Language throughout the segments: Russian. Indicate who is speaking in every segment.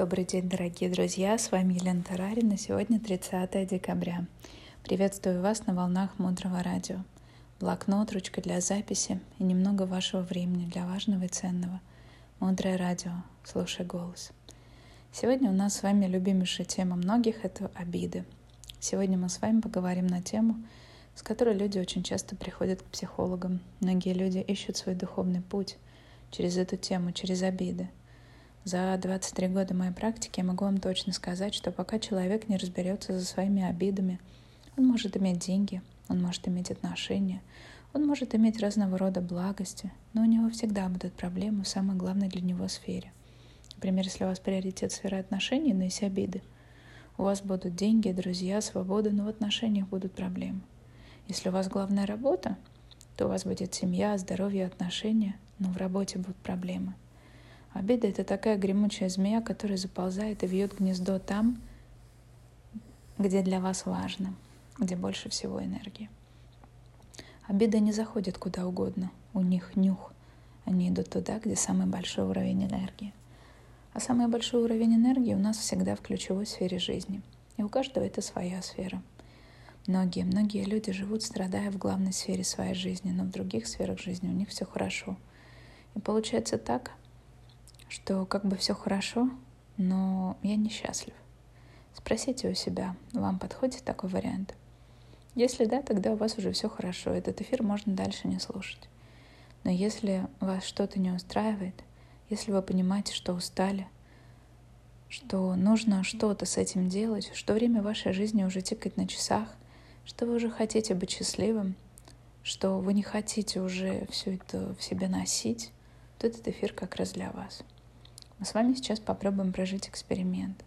Speaker 1: Добрый день, дорогие друзья! С вами Елена Тарарина. Сегодня 30 декабря. Приветствую вас на волнах Мудрого Радио. Блокнот, ручка для записи и немного вашего времени для важного и ценного. Мудрое Радио. Слушай голос. Сегодня у нас с вами любимейшая тема многих — это обиды. Сегодня мы с вами поговорим на тему, с которой люди очень часто приходят к психологам. Многие люди ищут свой духовный путь через эту тему, через обиды — за 23 года моей практики я могу вам точно сказать, что пока человек не разберется за своими обидами, он может иметь деньги, он может иметь отношения, он может иметь разного рода благости, но у него всегда будут проблемы в самой главной для него сфере. Например, если у вас приоритет сфера отношений, но есть обиды, у вас будут деньги, друзья, свобода, но в отношениях будут проблемы. Если у вас главная работа, то у вас будет семья, здоровье, отношения, но в работе будут проблемы – Обида — это такая гремучая змея, которая заползает и вьет гнездо там, где для вас важно, где больше всего энергии. Обида не заходит куда угодно, у них нюх. Они идут туда, где самый большой уровень энергии. А самый большой уровень энергии у нас всегда в ключевой сфере жизни. И у каждого это своя сфера. Многие, многие люди живут, страдая в главной сфере своей жизни, но в других сферах жизни у них все хорошо. И получается так, что как бы все хорошо, но я несчастлив. Спросите у себя, вам подходит такой вариант? Если да, тогда у вас уже все хорошо, этот эфир можно дальше не слушать. Но если вас что-то не устраивает, если вы понимаете, что устали, что нужно что-то с этим делать, что время вашей жизни уже тикает на часах, что вы уже хотите быть счастливым, что вы не хотите уже все это в себе носить, то этот эфир как раз для вас. Мы с вами сейчас попробуем прожить эксперимент.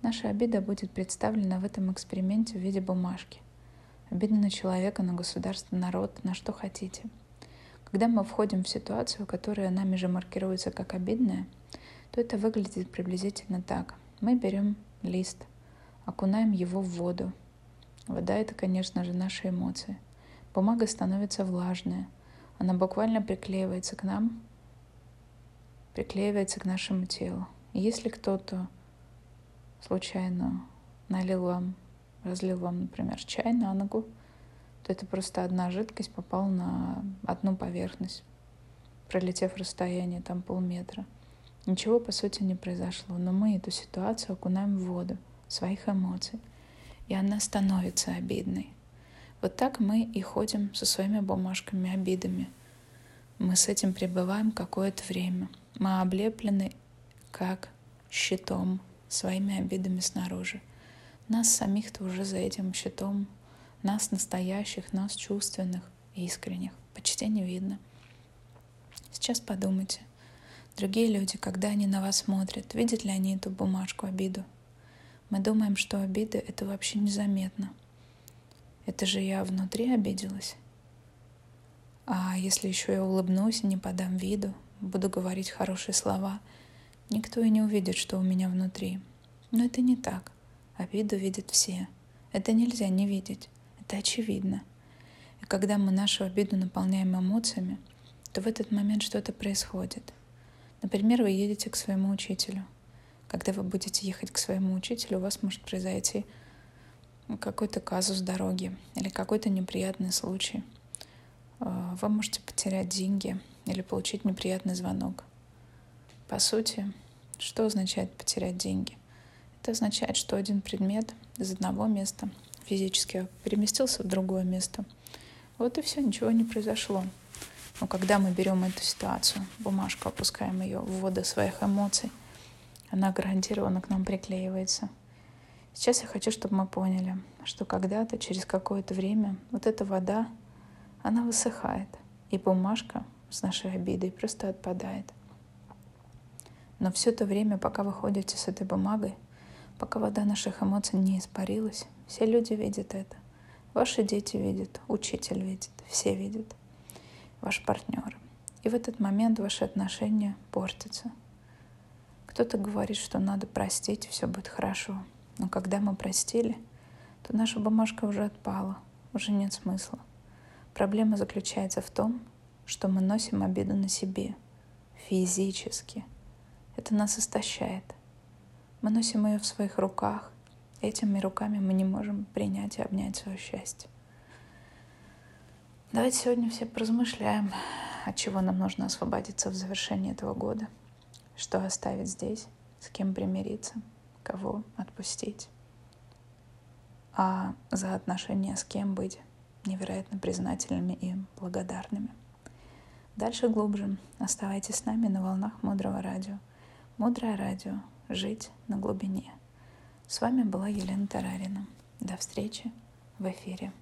Speaker 1: Наша обида будет представлена в этом эксперименте в виде бумажки. Обида на человека, на государство, народ, на что хотите. Когда мы входим в ситуацию, которая нами же маркируется как обидная, то это выглядит приблизительно так. Мы берем лист, окунаем его в воду. Вода — это, конечно же, наши эмоции. Бумага становится влажная. Она буквально приклеивается к нам, приклеивается к нашему телу. И если кто-то случайно налил вам, разлил вам, например, чай на ногу, то это просто одна жидкость попала на одну поверхность, пролетев расстояние там полметра. Ничего, по сути, не произошло, но мы эту ситуацию окунаем в воду своих эмоций, и она становится обидной. Вот так мы и ходим со своими бумажками, обидами. Мы с этим пребываем какое-то время — мы облеплены как щитом своими обидами снаружи. Нас самих-то уже за этим щитом, нас настоящих, нас чувственных и искренних, почти не видно. Сейчас подумайте, другие люди, когда они на вас смотрят, видят ли они эту бумажку, обиду? Мы думаем, что обида — это вообще незаметно. Это же я внутри обиделась. А если еще я улыбнусь и не подам виду, буду говорить хорошие слова, никто и не увидит, что у меня внутри. Но это не так. Обиду видят все. Это нельзя не видеть. Это очевидно. И когда мы нашу обиду наполняем эмоциями, то в этот момент что-то происходит. Например, вы едете к своему учителю. Когда вы будете ехать к своему учителю, у вас может произойти какой-то казус дороги или какой-то неприятный случай. А, вы можете потерять деньги, или получить неприятный звонок. По сути, что означает потерять деньги? Это означает, что один предмет из одного места физически переместился в другое место. Вот и все, ничего не произошло. Но когда мы берем эту ситуацию, бумажку, опускаем ее в воду своих эмоций, она гарантированно к нам приклеивается. Сейчас я хочу, чтобы мы поняли, что когда-то, через какое-то время, вот эта вода, она высыхает, и бумажка с нашей обидой просто отпадает. Но все то время, пока вы ходите с этой бумагой, пока вода наших эмоций не испарилась, все люди видят это. Ваши дети видят, учитель видит, все видят, ваш партнер. И в этот момент ваши отношения портятся. Кто-то говорит, что надо простить, все будет хорошо. Но когда мы простили, то наша бумажка уже отпала, уже нет смысла. Проблема заключается в том, что мы носим обиду на себе, физически. Это нас истощает. Мы носим ее в своих руках. Этими руками мы не можем принять и обнять свое счастье. Давайте сегодня все поразмышляем, от чего нам нужно освободиться в завершении этого года, что оставить здесь, с кем примириться, кого отпустить, а за отношения с кем быть невероятно признательными и благодарными. Дальше глубже. Оставайтесь с нами на волнах Мудрого Радио. Мудрое Радио. Жить на глубине. С вами была Елена Тарарина. До встречи в эфире.